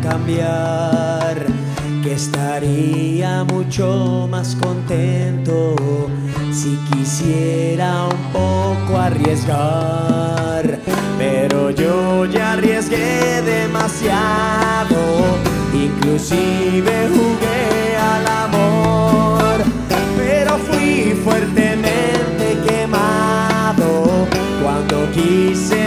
Cambiar, que estaría mucho más contento si quisiera un poco arriesgar. Pero yo ya arriesgué demasiado, inclusive jugué al amor pero fui fuertemente quemado cuando quise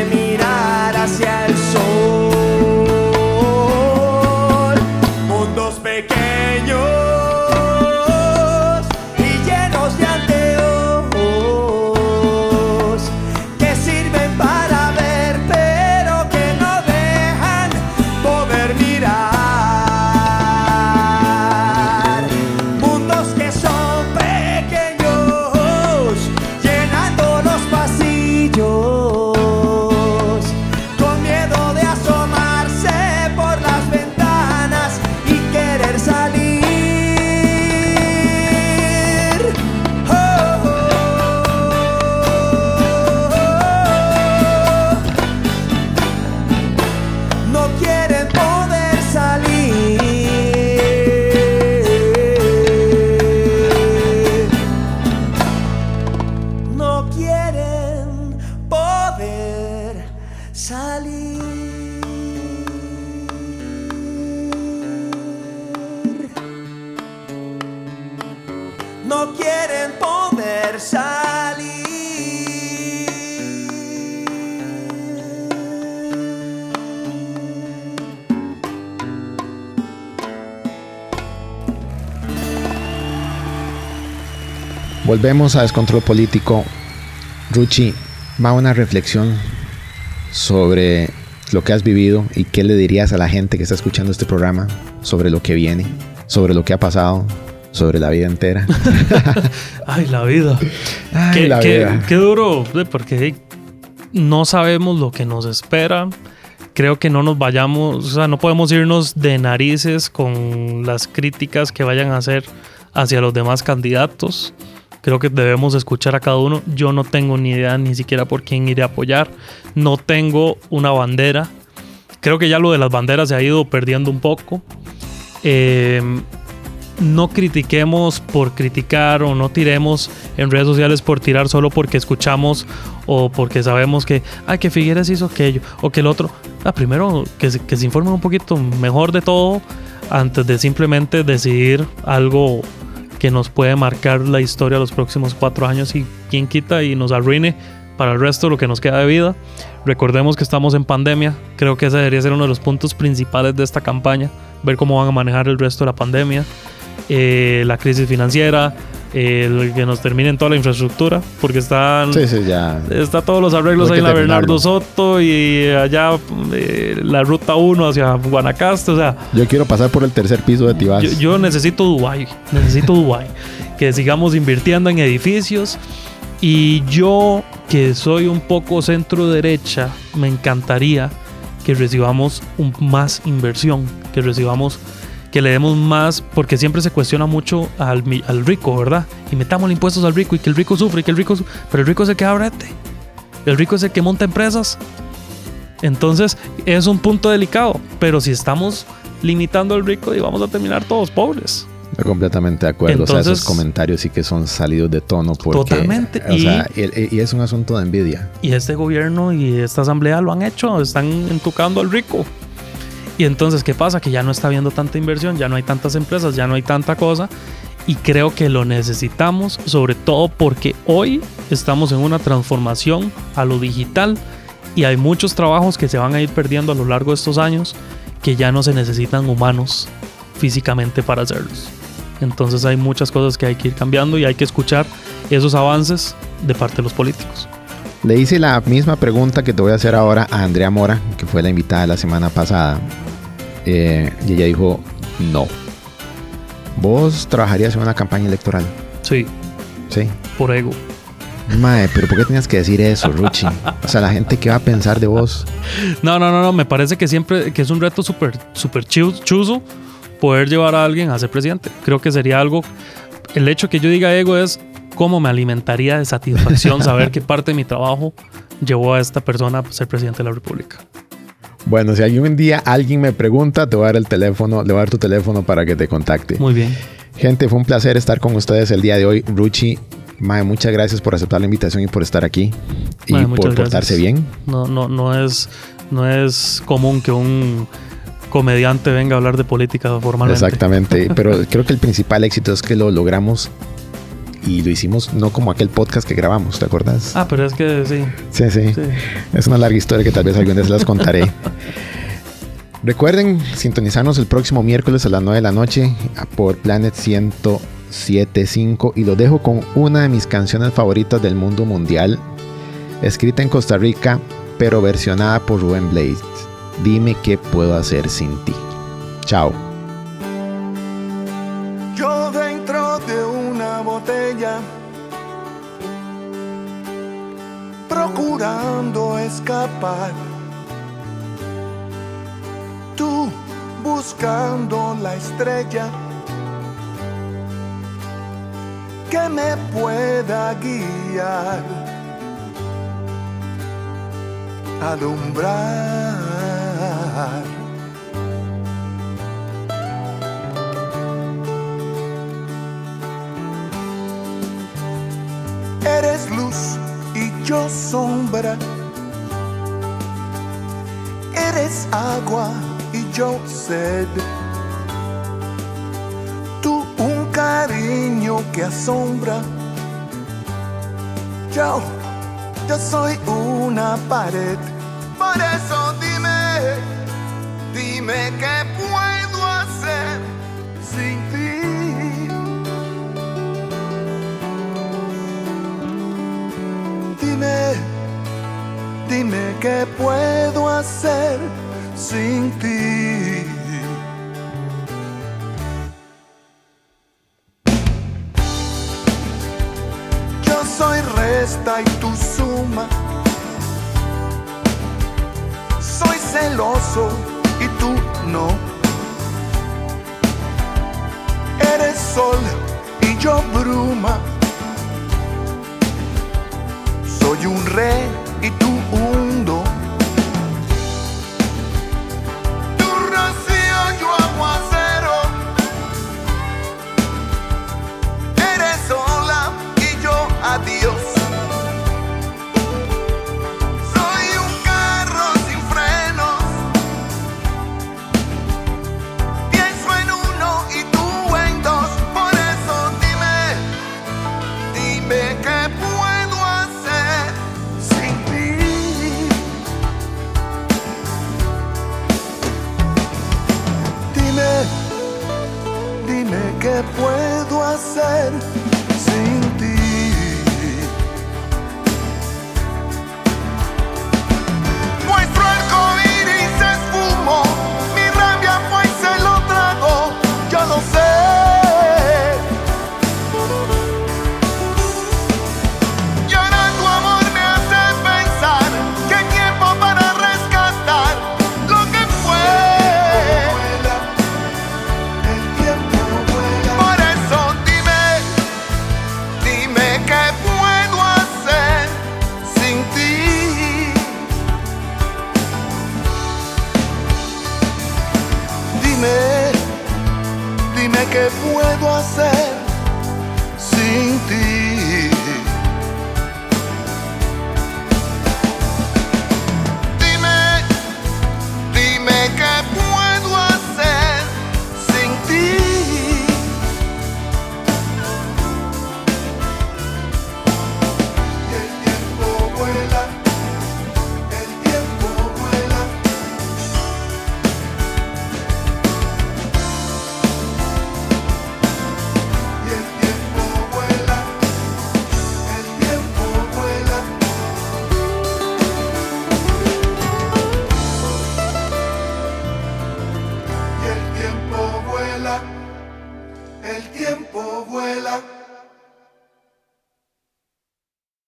Volvemos a Descontrol Político. Ruchi, va una reflexión sobre lo que has vivido y qué le dirías a la gente que está escuchando este programa sobre lo que viene, sobre lo que ha pasado, sobre la vida entera. <laughs> Ay, la vida. Ay, qué, la qué- vida. qué duro, porque no sabemos lo que nos espera. Creo que no nos vayamos, o sea, no podemos irnos de narices con las críticas que vayan a hacer hacia los demás candidatos. Creo que debemos escuchar a cada uno. Yo no tengo ni idea ni siquiera por quién iré a apoyar. No tengo una bandera. Creo que ya lo de las banderas se ha ido perdiendo un poco. Eh, no critiquemos por criticar o no tiremos en redes sociales por tirar solo porque escuchamos o porque sabemos que, ay, que Figueres hizo aquello o que el otro. Ah, primero que se, que se informen un poquito mejor de todo antes de simplemente decidir algo que nos puede marcar la historia los próximos cuatro años y quien quita y nos arruine para el resto de lo que nos queda de vida. Recordemos que estamos en pandemia. Creo que ese debería ser uno de los puntos principales de esta campaña. Ver cómo van a manejar el resto de la pandemia. eh, la crisis financiera. El que nos terminen toda la infraestructura. Porque están... Sí, sí, ya. Está todos los arreglos ahí en la Bernardo. Soto y allá eh, la ruta 1 hacia Guanacaste. O sea, Yo quiero pasar por el tercer piso de Tibás. yo, yo necesito Dubai, necesito Dubai, que sigamos invirtiendo en edificios y yo que soy un poco centro derecha, me encantaría que recibamos un- más inversión, que recibamos que le demos más, porque siempre se cuestiona mucho al, al rico, ¿verdad? Y metamos impuestos al rico y que el rico sufre y que el rico su- pero el rico es el que abre. El rico es el que monta empresas. Entonces es un punto delicado, pero si estamos limitando al rico y vamos a terminar todos pobres. Estoy completamente de acuerdo. o sea, Entonces- esos comentarios sí que son salidos de tono. Porque, Totalmente, O y- sea, y, y es un asunto de envidia. Y este gobierno y esta asamblea lo han hecho, están entucando al rico. Y entonces, ¿qué pasa? Que ya no está habiendo tanta inversión, ya no hay tantas empresas, ya no hay tanta cosa. Y creo que lo necesitamos, sobre todo porque hoy estamos en una transformación a lo digital y hay muchos trabajos que se van a ir perdiendo a lo largo de estos años que ya no se necesitan humanos físicamente para hacerlos. Entonces hay muchas cosas que hay que ir cambiando y hay que escuchar esos avances de parte de los políticos. Le hice la misma pregunta que te voy a hacer ahora a Andrea Mora, que fue la invitada de la semana pasada. Eh, y ella dijo, no. ¿Vos trabajarías en una campaña electoral? Sí, Sí. por ego. Mae, pero ¿por qué tenías que decir eso, Ruchi? O sea, la gente qué va a pensar de vos. No, no, no, no. Me parece que siempre que es un reto súper chu- chuzo poder llevar a alguien a ser presidente. Creo que sería algo. El hecho que yo diga ego es cómo me alimentaría de satisfacción saber que parte de mi trabajo llevó a esta persona a ser presidente de la República. Bueno, si algún día alguien me pregunta, te voy a dar el teléfono, le voy a dar tu teléfono para que te contacte. Muy bien. Gente, fue un placer estar con ustedes el día de hoy. Ruchi, Mae, muchas gracias por aceptar la invitación y por estar aquí. Y por portarse gracias. bien. No, no, no es, no es común que un comediante venga a hablar de política formalmente. Exactamente. Pero creo que el principal éxito es que lo logramos y lo hicimos no como aquel podcast que grabamos, ¿te acuerdas? Ah, pero es que sí. sí, sí, sí. Es una larga historia que tal vez algún día se las contaré. <laughs> Recuerden sintonizarnos el próximo miércoles a las 9 de la noche por Planet 1075 y lo dejo con una de mis canciones favoritas del mundo mundial, escrita en Costa Rica, pero versionada por Rubén Blades. Dime qué puedo hacer sin ti. Chao. Escapar. Tú buscando la estrella que me pueda guiar, alumbrar. Eres luz y yo sombra eres agua y yo sed. Tú un cariño que asombra. Yo, yo soy una pared. Por eso dime, dime qué puedo hacer sin ti. Dime, dime qué puedo hacer sin ti?